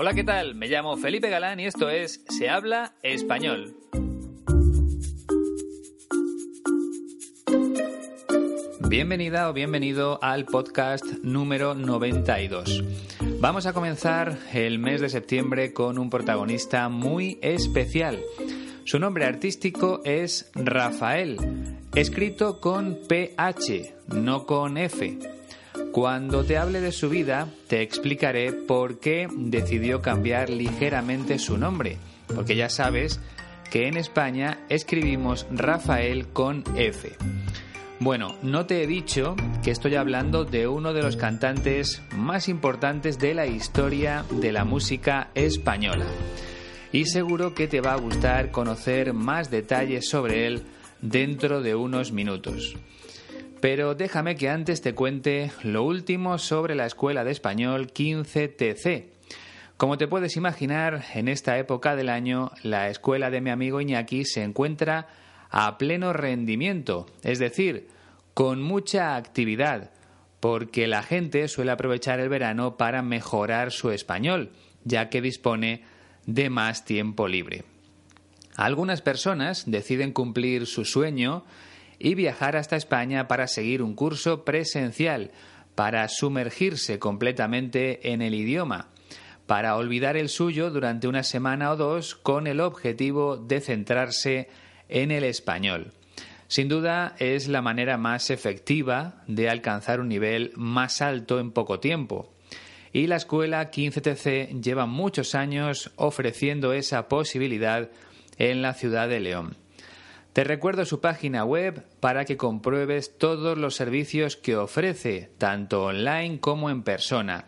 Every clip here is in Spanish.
Hola, ¿qué tal? Me llamo Felipe Galán y esto es Se habla español. Bienvenida o bienvenido al podcast número 92. Vamos a comenzar el mes de septiembre con un protagonista muy especial. Su nombre artístico es Rafael, escrito con PH, no con F. Cuando te hable de su vida, te explicaré por qué decidió cambiar ligeramente su nombre, porque ya sabes que en España escribimos Rafael con F. Bueno, no te he dicho que estoy hablando de uno de los cantantes más importantes de la historia de la música española. Y seguro que te va a gustar conocer más detalles sobre él dentro de unos minutos. Pero déjame que antes te cuente lo último sobre la Escuela de Español 15TC. Como te puedes imaginar, en esta época del año la escuela de mi amigo Iñaki se encuentra a pleno rendimiento, es decir, con mucha actividad, porque la gente suele aprovechar el verano para mejorar su español, ya que dispone de más tiempo libre. Algunas personas deciden cumplir su sueño y viajar hasta España para seguir un curso presencial, para sumergirse completamente en el idioma, para olvidar el suyo durante una semana o dos con el objetivo de centrarse en el español. Sin duda es la manera más efectiva de alcanzar un nivel más alto en poco tiempo. Y la escuela 15TC lleva muchos años ofreciendo esa posibilidad en la ciudad de León. Te recuerdo su página web para que compruebes todos los servicios que ofrece, tanto online como en persona.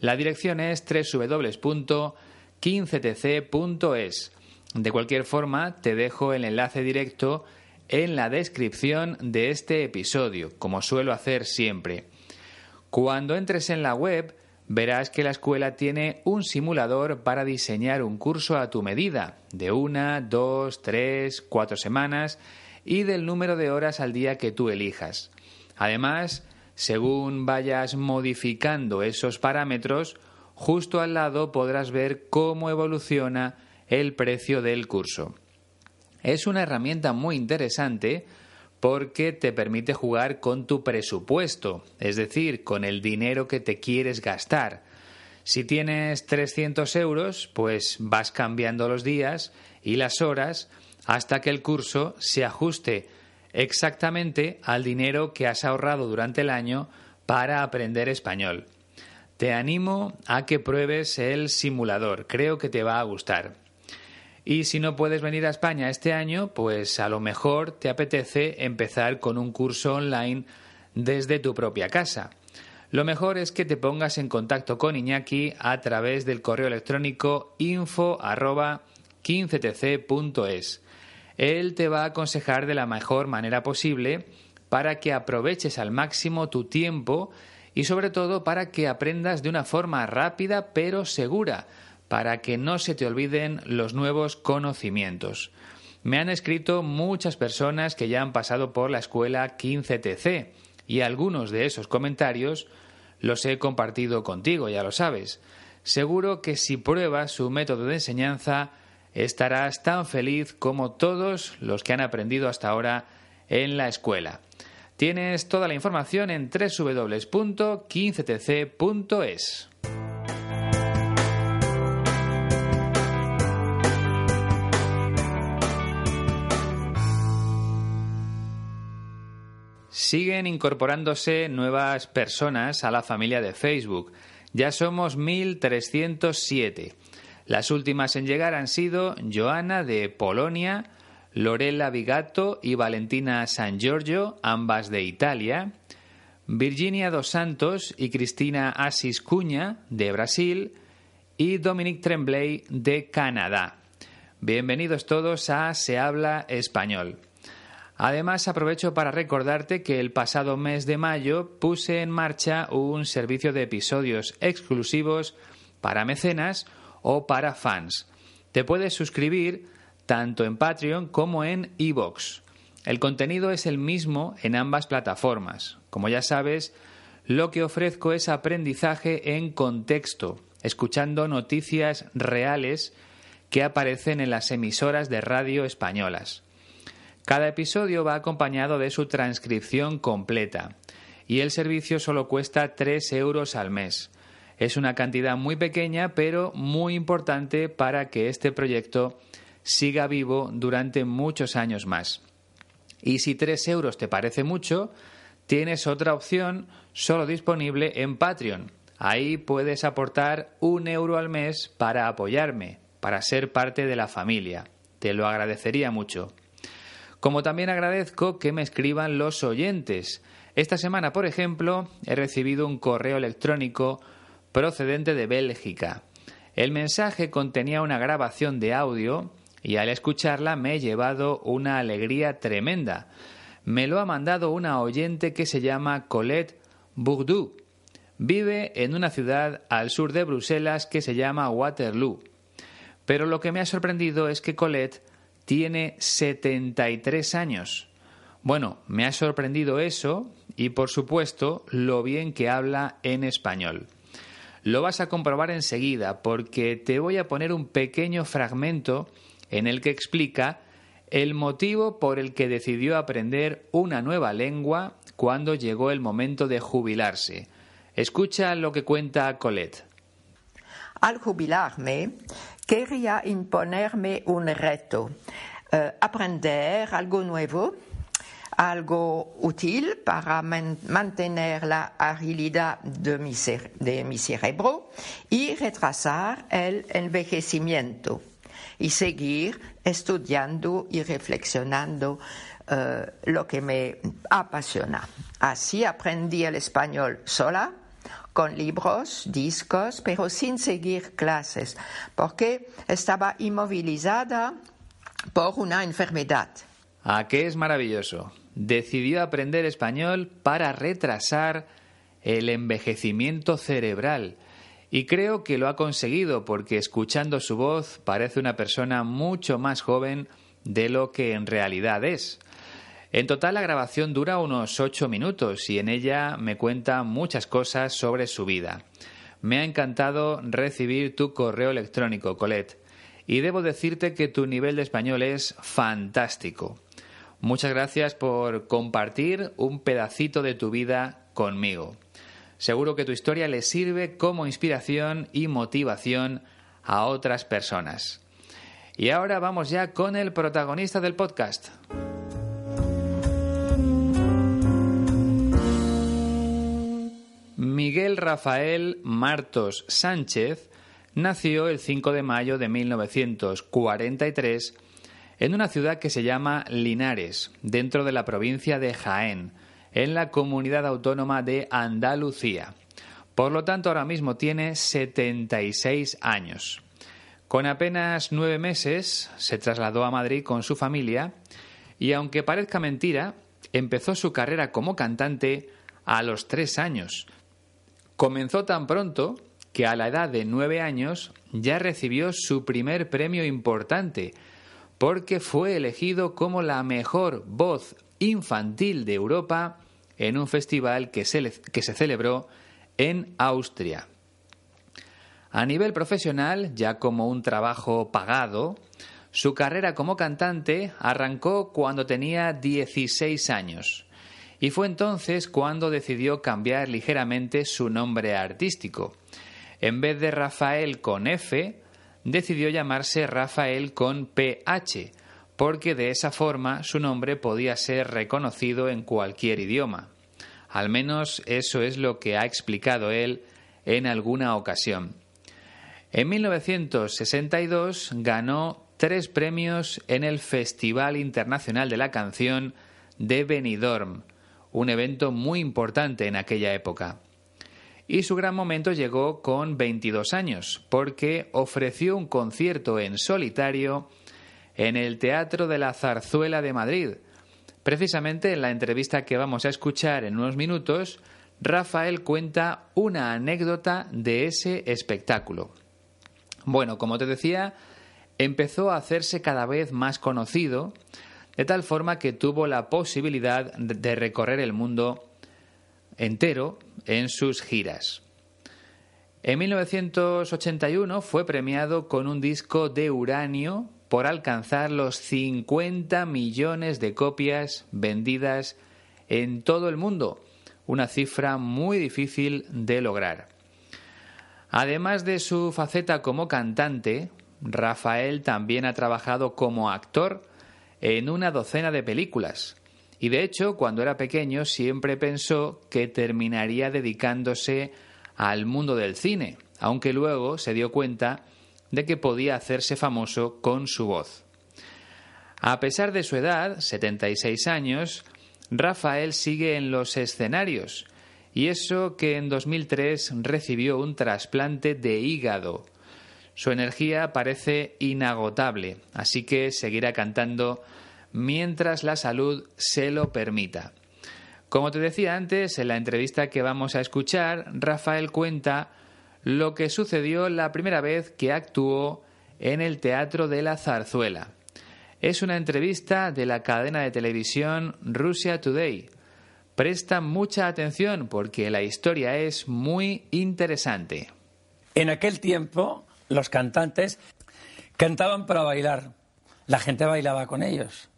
La dirección es www.15tc.es. De cualquier forma, te dejo el enlace directo en la descripción de este episodio, como suelo hacer siempre. Cuando entres en la web, verás que la escuela tiene un simulador para diseñar un curso a tu medida, de una, dos, tres, cuatro semanas y del número de horas al día que tú elijas. Además, según vayas modificando esos parámetros, justo al lado podrás ver cómo evoluciona el precio del curso. Es una herramienta muy interesante porque te permite jugar con tu presupuesto, es decir, con el dinero que te quieres gastar. Si tienes 300 euros, pues vas cambiando los días y las horas hasta que el curso se ajuste exactamente al dinero que has ahorrado durante el año para aprender español. Te animo a que pruebes el simulador, creo que te va a gustar. Y si no puedes venir a España este año, pues a lo mejor te apetece empezar con un curso online desde tu propia casa. Lo mejor es que te pongas en contacto con Iñaki a través del correo electrónico info 15tc.es. Él te va a aconsejar de la mejor manera posible para que aproveches al máximo tu tiempo y sobre todo para que aprendas de una forma rápida pero segura para que no se te olviden los nuevos conocimientos. Me han escrito muchas personas que ya han pasado por la escuela 15TC y algunos de esos comentarios los he compartido contigo, ya lo sabes. Seguro que si pruebas su método de enseñanza estarás tan feliz como todos los que han aprendido hasta ahora en la escuela. Tienes toda la información en www.15tc.es. Siguen incorporándose nuevas personas a la familia de Facebook. Ya somos 1.307. Las últimas en llegar han sido Joana de Polonia, Lorella Vigato y Valentina San Giorgio, ambas de Italia, Virginia dos Santos y Cristina Assis Cuña, de Brasil, y Dominique Tremblay, de Canadá. Bienvenidos todos a Se habla español. Además, aprovecho para recordarte que el pasado mes de mayo puse en marcha un servicio de episodios exclusivos para mecenas o para fans. Te puedes suscribir tanto en Patreon como en iVoox. El contenido es el mismo en ambas plataformas. Como ya sabes, lo que ofrezco es aprendizaje en contexto, escuchando noticias reales que aparecen en las emisoras de radio españolas. Cada episodio va acompañado de su transcripción completa y el servicio solo cuesta 3 euros al mes. Es una cantidad muy pequeña pero muy importante para que este proyecto siga vivo durante muchos años más. Y si 3 euros te parece mucho, tienes otra opción solo disponible en Patreon. Ahí puedes aportar un euro al mes para apoyarme, para ser parte de la familia. Te lo agradecería mucho. Como también agradezco que me escriban los oyentes. Esta semana, por ejemplo, he recibido un correo electrónico procedente de Bélgica. El mensaje contenía una grabación de audio y al escucharla me he llevado una alegría tremenda. Me lo ha mandado una oyente que se llama Colette Bourdoux. Vive en una ciudad al sur de Bruselas que se llama Waterloo. Pero lo que me ha sorprendido es que Colette tiene 73 años. Bueno, me ha sorprendido eso y por supuesto lo bien que habla en español. Lo vas a comprobar enseguida porque te voy a poner un pequeño fragmento en el que explica el motivo por el que decidió aprender una nueva lengua cuando llegó el momento de jubilarse. Escucha lo que cuenta Colette. Al jubilarme, quería imponerme un reto, eh, aprender algo nuevo, algo útil para mantener la agilidad de mi, cerebro y retrasar el envejecimiento y seguir estudiando y reflexionando eh, lo que me apasiona. Así aprendí el español sola con libros, discos, pero sin seguir clases, porque estaba inmovilizada por una enfermedad. ¿A qué es maravilloso? Decidió aprender español para retrasar el envejecimiento cerebral. Y creo que lo ha conseguido porque escuchando su voz parece una persona mucho más joven de lo que en realidad es. En total la grabación dura unos ocho minutos y en ella me cuenta muchas cosas sobre su vida. Me ha encantado recibir tu correo electrónico, Colette, y debo decirte que tu nivel de español es fantástico. Muchas gracias por compartir un pedacito de tu vida conmigo. Seguro que tu historia le sirve como inspiración y motivación a otras personas. Y ahora vamos ya con el protagonista del podcast. Miguel Rafael Martos Sánchez nació el 5 de mayo de 1943 en una ciudad que se llama Linares, dentro de la provincia de Jaén, en la comunidad autónoma de Andalucía. Por lo tanto, ahora mismo tiene 76 años. Con apenas nueve meses se trasladó a Madrid con su familia y, aunque parezca mentira, empezó su carrera como cantante a los tres años, Comenzó tan pronto que a la edad de nueve años ya recibió su primer premio importante, porque fue elegido como la mejor voz infantil de Europa en un festival que se, que se celebró en Austria. A nivel profesional, ya como un trabajo pagado, su carrera como cantante arrancó cuando tenía 16 años y fue entonces cuando decidió cambiar ligeramente su nombre artístico. En vez de Rafael con F, decidió llamarse Rafael con PH, porque de esa forma su nombre podía ser reconocido en cualquier idioma. Al menos eso es lo que ha explicado él en alguna ocasión. En 1962 ganó tres premios en el Festival Internacional de la Canción de Benidorm, un evento muy importante en aquella época. Y su gran momento llegó con 22 años, porque ofreció un concierto en solitario en el Teatro de la Zarzuela de Madrid. Precisamente en la entrevista que vamos a escuchar en unos minutos, Rafael cuenta una anécdota de ese espectáculo. Bueno, como te decía, empezó a hacerse cada vez más conocido, de tal forma que tuvo la posibilidad de recorrer el mundo entero en sus giras. En 1981 fue premiado con un disco de uranio por alcanzar los 50 millones de copias vendidas en todo el mundo, una cifra muy difícil de lograr. Además de su faceta como cantante, Rafael también ha trabajado como actor en una docena de películas. Y de hecho, cuando era pequeño siempre pensó que terminaría dedicándose al mundo del cine, aunque luego se dio cuenta de que podía hacerse famoso con su voz. A pesar de su edad, 76 años, Rafael sigue en los escenarios, y eso que en 2003 recibió un trasplante de hígado. Su energía parece inagotable, así que seguirá cantando mientras la salud se lo permita. Como te decía antes, en la entrevista que vamos a escuchar, Rafael cuenta lo que sucedió la primera vez que actuó en el Teatro de la Zarzuela. Es una entrevista de la cadena de televisión Russia Today. Presta mucha atención porque la historia es muy interesante. En aquel tiempo, los cantantes cantaban para bailar. La gente bailaba con ellos.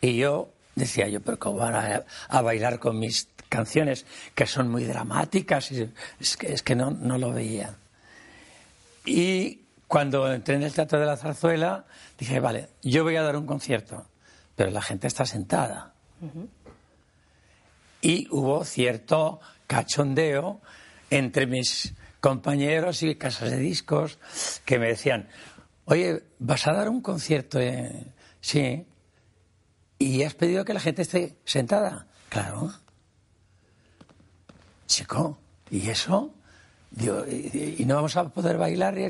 Y yo decía yo, pero ¿cómo van a, bailar con mis canciones que son muy dramáticas? es que, es que no, no lo veía. Y cuando entré en el Teatro de la Zarzuela, dije, vale, yo voy a dar un concierto, pero la gente está sentada. Y hubo cierto cachondeo entre mis compañeros y casas de discos que me decían, oye, ¿vas a dar un concierto? Sí. ¿Y has pedido que la gente esté sentada? Claro. Chico, ¿y eso? ¿y, no vamos a poder bailar? Y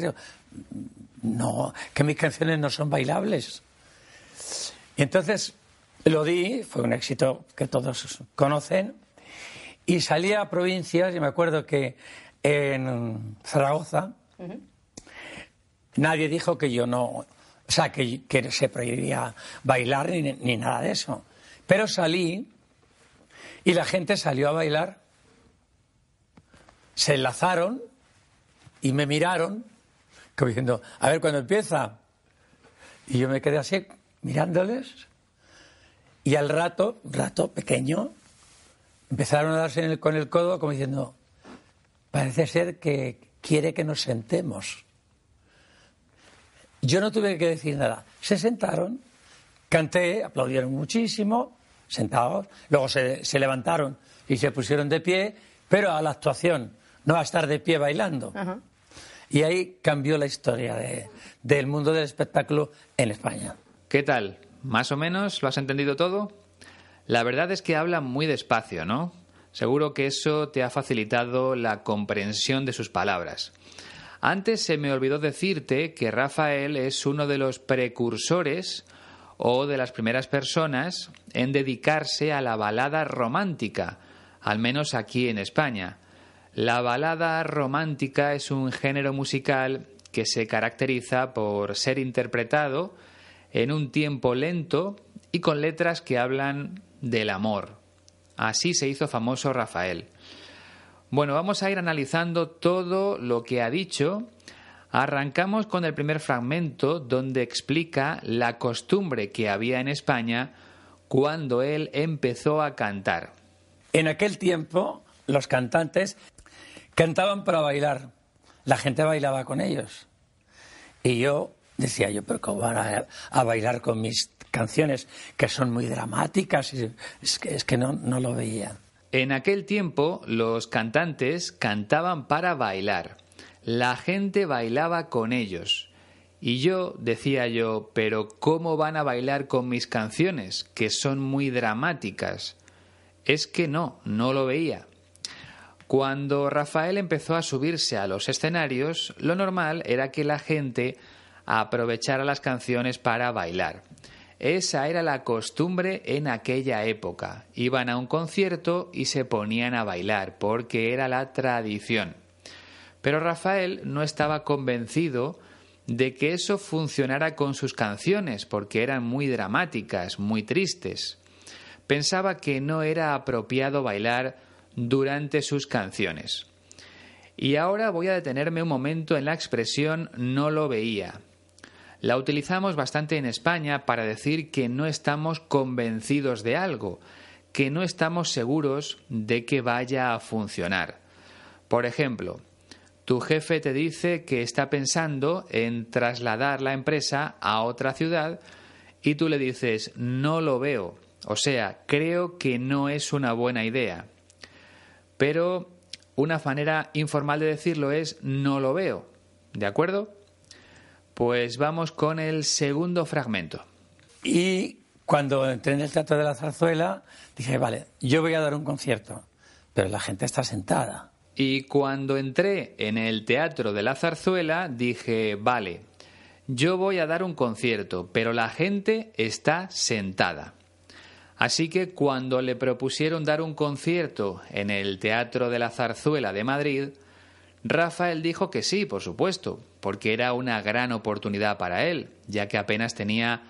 no, que mis canciones no son bailables. Y entonces lo di, fue un éxito que todos conocen, y salí a provincias, y me acuerdo que en Zaragoza nadie dijo que yo no o sea, que, se prohibía bailar ni, nada de eso. Pero salí y la gente salió a bailar, se enlazaron y me miraron, como diciendo, a ver cuándo empieza. Y yo me quedé así mirándoles y al rato, rato pequeño, empezaron a darse con el codo como diciendo, parece ser que quiere que nos sentemos. Yo no tuve que decir nada. Se sentaron, canté, aplaudieron muchísimo, sentados, luego se, levantaron y se pusieron de pie, pero a la actuación, no a estar de pie bailando. Y ahí cambió la historia del mundo del espectáculo en España. ¿Qué tal? ¿Más o menos? ¿Lo has entendido todo? La verdad es que habla muy despacio, ¿no? Seguro que eso te ha facilitado la comprensión de sus palabras. Antes se me olvidó decirte que Rafael es uno de los precursores o de las primeras personas en dedicarse a la balada romántica, al menos aquí en España. La balada romántica es un género musical que se caracteriza por ser interpretado en un tiempo lento y con letras que hablan del amor. Así se hizo famoso Rafael. Bueno, vamos a ir analizando todo lo que ha dicho. Arrancamos con el primer fragmento donde explica la costumbre que había en España cuando él empezó a cantar. En aquel tiempo los cantantes cantaban para bailar. La gente bailaba con ellos. Y yo decía yo, pero ¿cómo van a, bailar con mis canciones que son muy dramáticas? Que, es que no, no lo veía. En aquel tiempo los cantantes cantaban para bailar. La gente bailaba con ellos. Y yo decía yo, pero ¿cómo van a bailar con mis canciones, que son muy dramáticas? es que no, no lo veía. Cuando Rafael empezó a subirse a los escenarios, lo normal era que la gente aprovechara las canciones para bailar. Esa era la costumbre en aquella época. Iban a un concierto y se ponían a bailar, porque era la tradición. Pero Rafael no estaba convencido de que eso funcionara con sus canciones, porque eran muy dramáticas, muy tristes. Pensaba que no era apropiado bailar durante sus canciones. Y ahora voy a detenerme un momento en la expresión no lo veía. La utilizamos bastante en España para decir que no estamos convencidos de algo, que no estamos seguros de que vaya a funcionar. Por ejemplo, tu jefe te dice que está pensando en trasladar la empresa a otra ciudad y tú le dices no lo veo, o sea, creo que no es una buena idea. Pero una manera informal de decirlo es no lo veo, ¿de acuerdo? Pues vamos con el segundo fragmento. Y cuando entré en el Teatro de la Zarzuela, dije, vale, yo voy a dar un concierto, pero la gente está sentada. Y cuando entré en el Teatro de la Zarzuela, dije, vale, yo voy a dar un concierto, pero la gente está sentada. Así que cuando le propusieron dar un concierto en el Teatro de la Zarzuela de Madrid, Rafael dijo que sí, por supuesto, porque era una gran oportunidad para él, ya que apenas tenía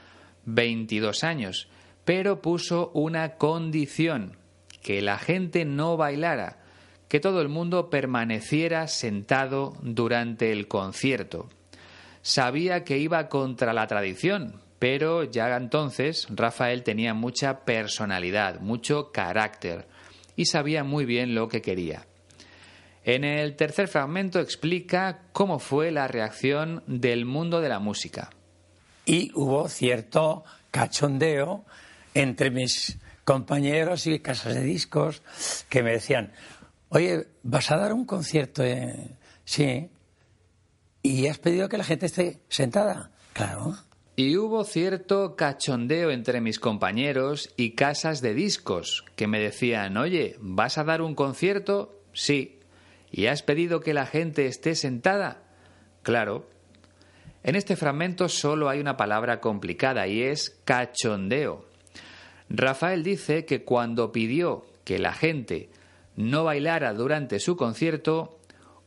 22 años, pero puso una condición, que la gente no bailara, que todo el mundo permaneciera sentado durante el concierto. Sabía que iba contra la tradición, pero ya entonces Rafael tenía mucha personalidad, mucho carácter, y sabía muy bien lo que quería. En el tercer fragmento explica cómo fue la reacción del mundo de la música. Y hubo cierto cachondeo entre mis compañeros y casas de discos que me decían, oye, ¿vas a dar un concierto? Sí. ¿Y has pedido que la gente esté sentada? Claro. Y hubo cierto cachondeo entre mis compañeros y casas de discos que me decían, oye, ¿vas a dar un concierto? Sí. ¿Y has pedido que la gente esté sentada? Claro. En este fragmento solo hay una palabra complicada y es cachondeo. Rafael dice que cuando pidió que la gente no bailara durante su concierto,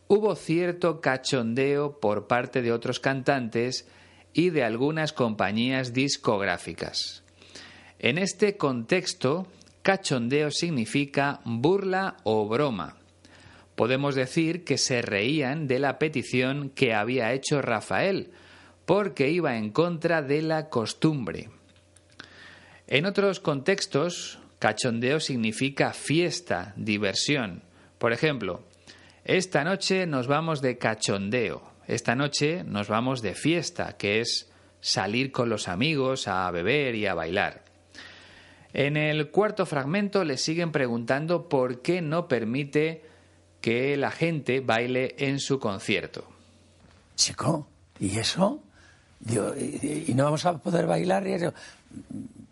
hubo cierto cachondeo por parte de otros cantantes y de algunas compañías discográficas. En este contexto, cachondeo significa burla o broma podemos decir que se reían de la petición que había hecho Rafael, porque iba en contra de la costumbre. En otros contextos, cachondeo significa fiesta, diversión. Por ejemplo, esta noche nos vamos de cachondeo, esta noche nos vamos de fiesta, que es salir con los amigos a beber y a bailar. En el cuarto fragmento le siguen preguntando por qué no permite que la gente baile en su concierto. Chico, ¿y eso? ¿y, no vamos a poder bailar? Y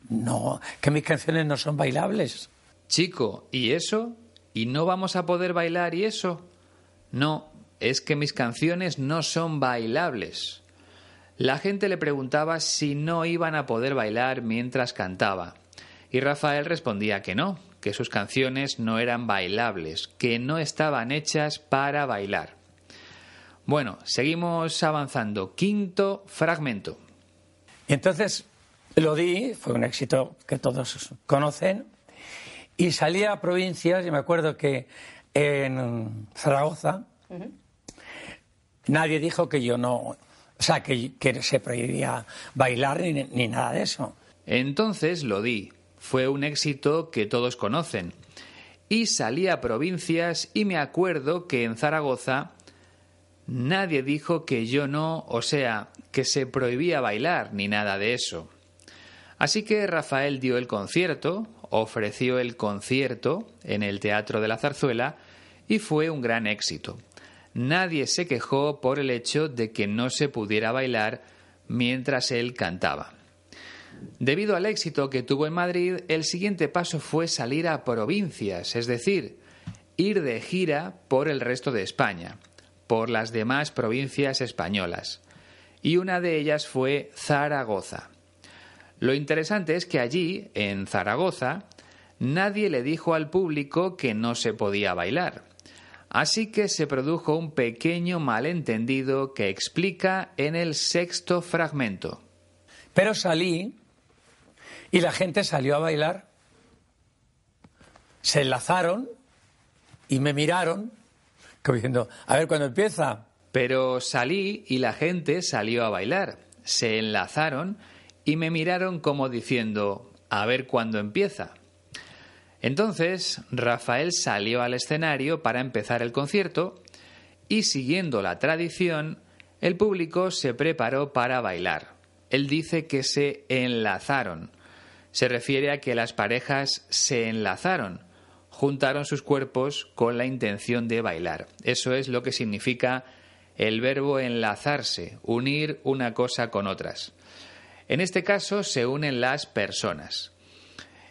No, que mis canciones no son bailables. Chico, ¿y eso? ¿Y no vamos a poder bailar y eso? No, es que mis canciones no son bailables. La gente le preguntaba si no iban a poder bailar mientras cantaba. Y Rafael respondía que no, que sus canciones no eran bailables, que no estaban hechas para bailar. Bueno, seguimos avanzando. Quinto fragmento. entonces lo di, fue un éxito que todos conocen, y salí a provincias, y me acuerdo que en Zaragoza nadie dijo que yo no, o sea, que, se prohibía bailar ni, ni nada de eso. Entonces lo di, fue un éxito que todos conocen. Y salí a provincias y me acuerdo que en Zaragoza nadie dijo que yo no, o sea, que se prohibía bailar ni nada de eso. Así que Rafael dio el concierto, ofreció el concierto en el Teatro de la Zarzuela y fue un gran éxito. Nadie se quejó por el hecho de que no se pudiera bailar mientras él cantaba. Debido al éxito que tuvo en Madrid, el siguiente paso fue salir a provincias, es decir, ir de gira por el resto de España, por las demás provincias españolas. Y una de ellas fue Zaragoza. Lo interesante es que allí, en Zaragoza, nadie le dijo al público que no se podía bailar. Así que se produjo un pequeño malentendido que explica en el sexto fragmento. Pero salí y la gente salió a bailar. Se enlazaron y me miraron como diciendo, a ver cuándo empieza. Pero salí y la gente salió a bailar. Se enlazaron y me miraron como diciendo, a ver cuándo empieza. Entonces Rafael salió al escenario para empezar el concierto y siguiendo la tradición, el público se preparó para bailar. Él dice que se enlazaron. Se refiere a que las parejas se enlazaron, juntaron sus cuerpos con la intención de bailar. Eso es lo que significa el verbo enlazarse, unir una cosa con otras. En este caso se unen las personas.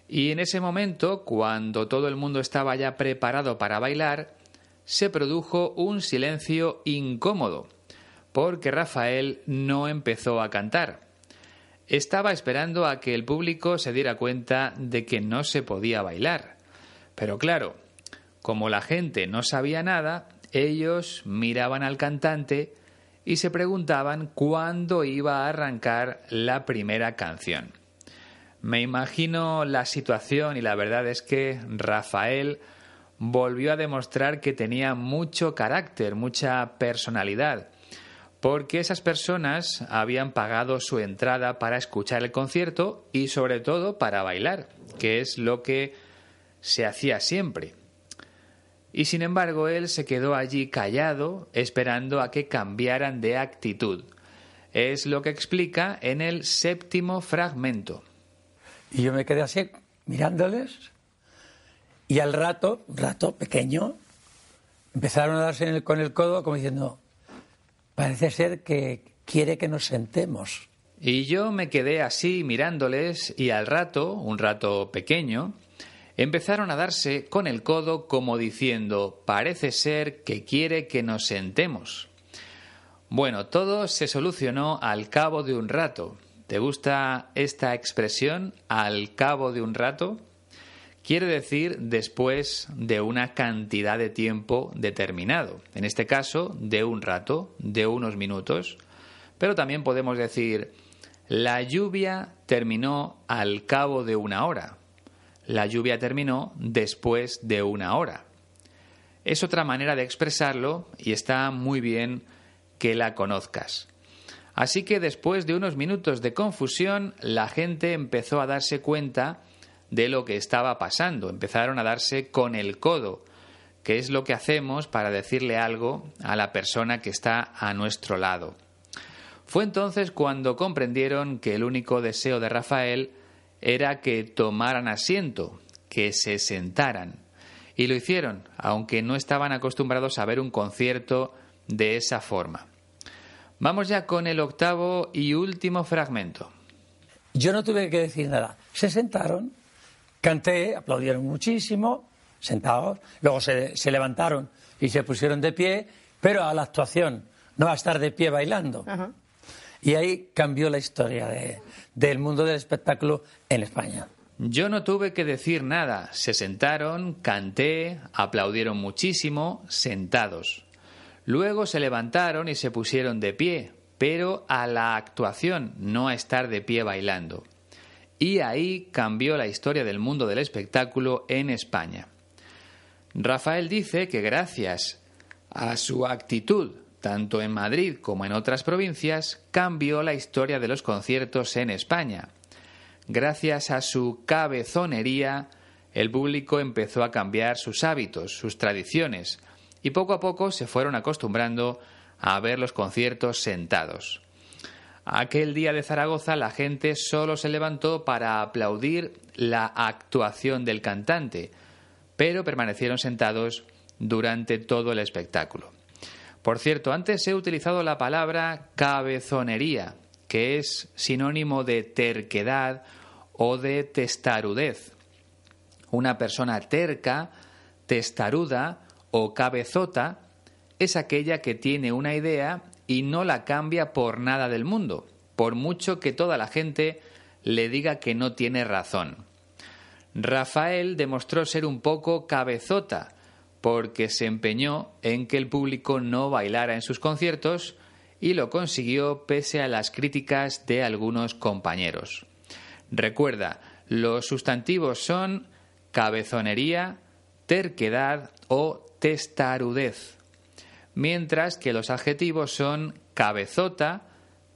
Y en ese momento, cuando todo el mundo estaba ya preparado para bailar, se produjo un silencio incómodo, porque Rafael no empezó a cantar. Estaba esperando a que el público se diera cuenta de que no se podía bailar. Pero claro, como la gente no sabía nada, ellos miraban al cantante y se preguntaban cuándo iba a arrancar la primera canción. Me imagino la situación y la verdad es que Rafael volvió a demostrar que tenía mucho carácter, mucha personalidad, porque esas personas habían pagado su entrada para escuchar el concierto y sobre todo para bailar, que es lo que se hacía siempre. Y sin embargo él se quedó allí callado, esperando a que cambiaran de actitud. Es lo que explica en el séptimo fragmento. Y yo me quedé así mirándoles y al rato, un rato pequeño, empezaron a darse con el codo como diciendo, parece ser que quiere que nos sentemos. Y yo me quedé así mirándoles y al rato, un rato pequeño, empezaron a darse con el codo como diciendo, parece ser que quiere que nos sentemos. Bueno, todo se solucionó al cabo de un rato, ¿Te gusta esta expresión al cabo de un rato? Quiere decir después de una cantidad de tiempo determinado, en este caso de un rato, de unos minutos, pero también podemos decir la lluvia terminó al cabo de una hora, la lluvia terminó después de una hora. Es otra manera de expresarlo y está muy bien que la conozcas. Así que después de unos minutos de confusión, la gente empezó a darse cuenta de lo que estaba pasando, empezaron a darse con el codo, que es lo que hacemos para decirle algo a la persona que está a nuestro lado. Fue entonces cuando comprendieron que el único deseo de Rafael era que tomaran asiento, que se sentaran. Y lo hicieron, aunque no estaban acostumbrados a ver un concierto de esa forma. Vamos ya con el octavo y último fragmento. Yo no tuve que decir nada. Se sentaron, canté, aplaudieron muchísimo, sentados, luego se, levantaron y se pusieron de pie, pero a la actuación, no a estar de pie bailando. Y ahí cambió la historia del mundo del espectáculo en España. Yo no tuve que decir nada. Se sentaron, canté, aplaudieron muchísimo, sentados. Luego se levantaron y se pusieron de pie, pero a la actuación, no a estar de pie bailando. Y ahí cambió la historia del mundo del espectáculo en España. Rafael dice que gracias a su actitud, tanto en Madrid como en otras provincias, cambió la historia de los conciertos en España. Gracias a su cabezonería, el público empezó a cambiar sus hábitos, sus tradiciones, y poco a poco se fueron acostumbrando a ver los conciertos sentados. Aquel día de Zaragoza la gente solo se levantó para aplaudir la actuación del cantante, pero permanecieron sentados durante todo el espectáculo. Por cierto, antes he utilizado la palabra cabezonería, que es sinónimo de terquedad o de testarudez. Una persona terca, testaruda o cabezota es aquella que tiene una idea y no la cambia por nada del mundo, por mucho que toda la gente le diga que no tiene razón. Rafael demostró ser un poco cabezota, porque se empeñó en que el público no bailara en sus conciertos y lo consiguió pese a las críticas de algunos compañeros. Recuerda, los sustantivos son cabezonería, terquedad o testarudez, mientras que los adjetivos son cabezota,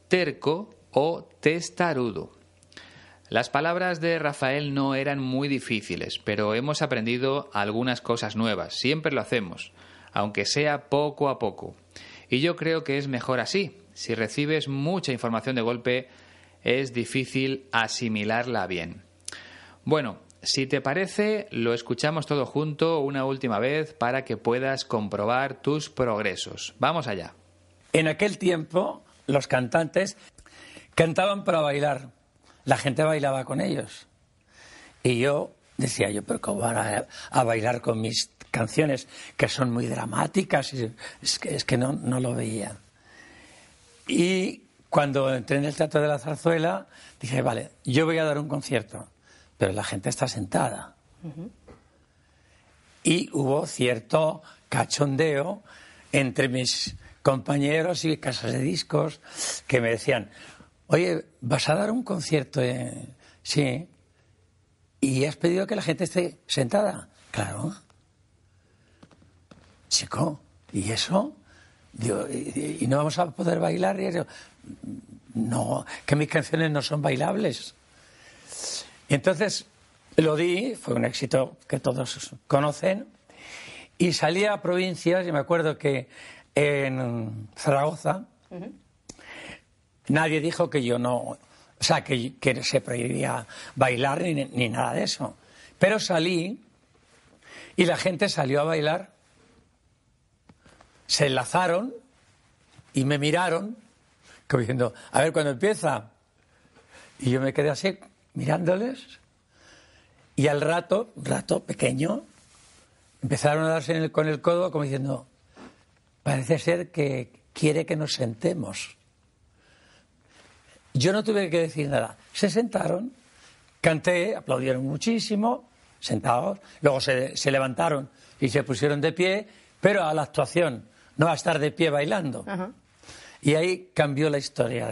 terco o testarudo. Las palabras de Rafael no eran muy difíciles, pero hemos aprendido algunas cosas nuevas, siempre lo hacemos, aunque sea poco a poco. Y yo creo que es mejor así. Si recibes mucha información de golpe, es difícil asimilarla bien. Bueno, si te parece, lo escuchamos todo junto una última vez para que puedas comprobar tus progresos. Vamos allá. En aquel tiempo, los cantantes cantaban para bailar. La gente bailaba con ellos. Y yo decía, yo, pero ¿cómo van a, bailar con mis canciones que son muy dramáticas? es que, no, no lo veía. Y cuando entré en el Teatro de la Zarzuela, dije, vale, yo voy a dar un concierto pero la gente está sentada. Y hubo cierto cachondeo entre mis compañeros y casas de discos que me decían, oye, ¿vas a dar un concierto? Sí. ¿Y has pedido que la gente esté sentada? Claro. Chico, ¿y eso? ¿y, no vamos a poder bailar? Y no, que mis canciones no son bailables. Y entonces lo di, fue un éxito que todos conocen, y salí a provincias, y me acuerdo que en Zaragoza nadie dijo que yo no, o sea, que, se prohibía bailar ni, ni nada de eso. Pero salí y la gente salió a bailar, se enlazaron y me miraron, como diciendo, a ver cuándo empieza. Y yo me quedé así, mirándoles y al rato, un rato pequeño, empezaron a darse con el codo como diciendo, parece ser que quiere que nos sentemos. Yo no tuve que decir nada. Se sentaron, canté, aplaudieron muchísimo, sentados, luego se, levantaron y se pusieron de pie, pero a la actuación, no a estar de pie bailando. Y ahí cambió la historia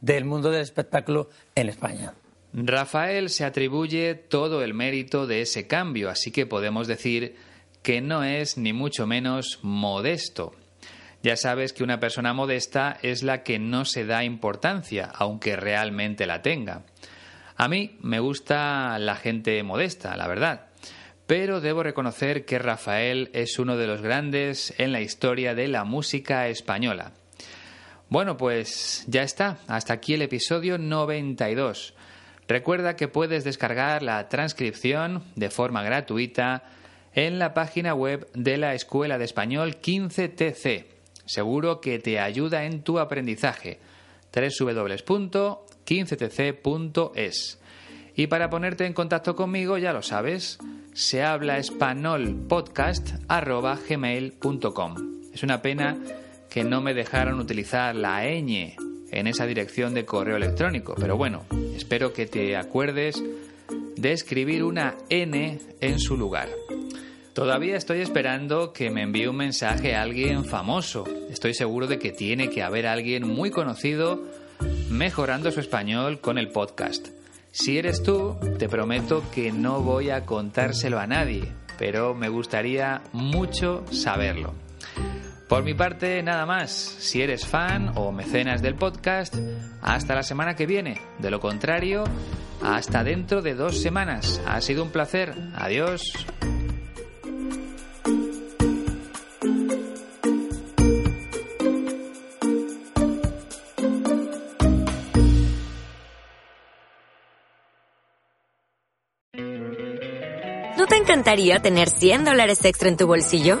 del mundo del espectáculo en España. Rafael se atribuye todo el mérito de ese cambio, así que podemos decir que no es ni mucho menos modesto. Ya sabes que una persona modesta es la que no se da importancia, aunque realmente la tenga. A mí me gusta la gente modesta, la verdad, pero debo reconocer que Rafael es uno de los grandes en la historia de la música española. Bueno, pues ya está, hasta aquí el episodio 92. Recuerda que puedes descargar la transcripción de forma gratuita en la página web de la Escuela de Español 15TC. Seguro que te ayuda en tu aprendizaje. www.15tc.es. Y para ponerte en contacto conmigo, ya lo sabes, se habla. Es una pena que no me dejaron utilizar la ñ en esa dirección de correo electrónico. Pero bueno, espero que te acuerdes de escribir una N en su lugar. Todavía estoy esperando que me envíe un mensaje a alguien famoso. Estoy seguro de que tiene que haber alguien muy conocido mejorando su español con el podcast. Si eres tú, te prometo que no voy a contárselo a nadie, pero me gustaría mucho saberlo. Por mi parte, nada más. Si eres fan o mecenas del podcast, hasta la semana que viene. De lo contrario, hasta dentro de dos semanas. Ha sido un placer. Adiós. ¿No te encantaría tener 100 dólares extra en tu bolsillo?